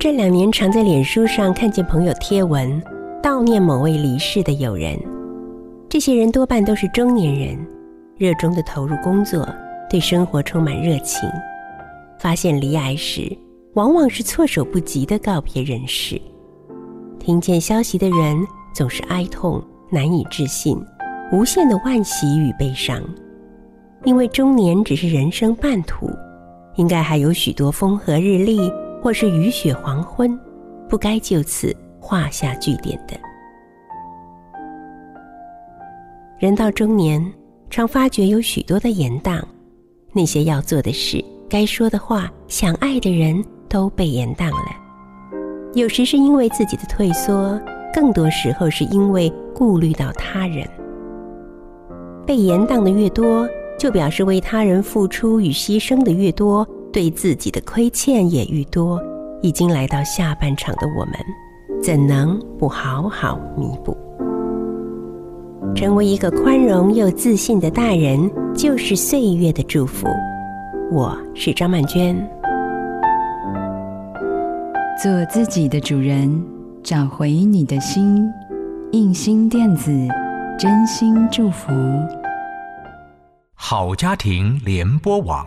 这两年常在脸书上看见朋友贴文悼念某位离世的友人，这些人多半都是中年人，热衷的投入工作，对生活充满热情。发现离癌时，往往是措手不及的告别人世。听见消息的人总是哀痛、难以置信，无限的惋惜与悲伤，因为中年只是人生半途，应该还有许多风和日丽。或是雨雪黄昏，不该就此画下句点的。人到中年，常发觉有许多的延宕，那些要做的事、该说的话、想爱的人都被延宕了。有时是因为自己的退缩，更多时候是因为顾虑到他人。被延宕的越多，就表示为他人付出与牺牲的越多。对自己的亏欠也愈多，已经来到下半场的我们，怎能不好好弥补？成为一个宽容又自信的大人，就是岁月的祝福。我是张曼娟，做自己的主人，找回你的心。印心电子，真心祝福。好家庭联播网。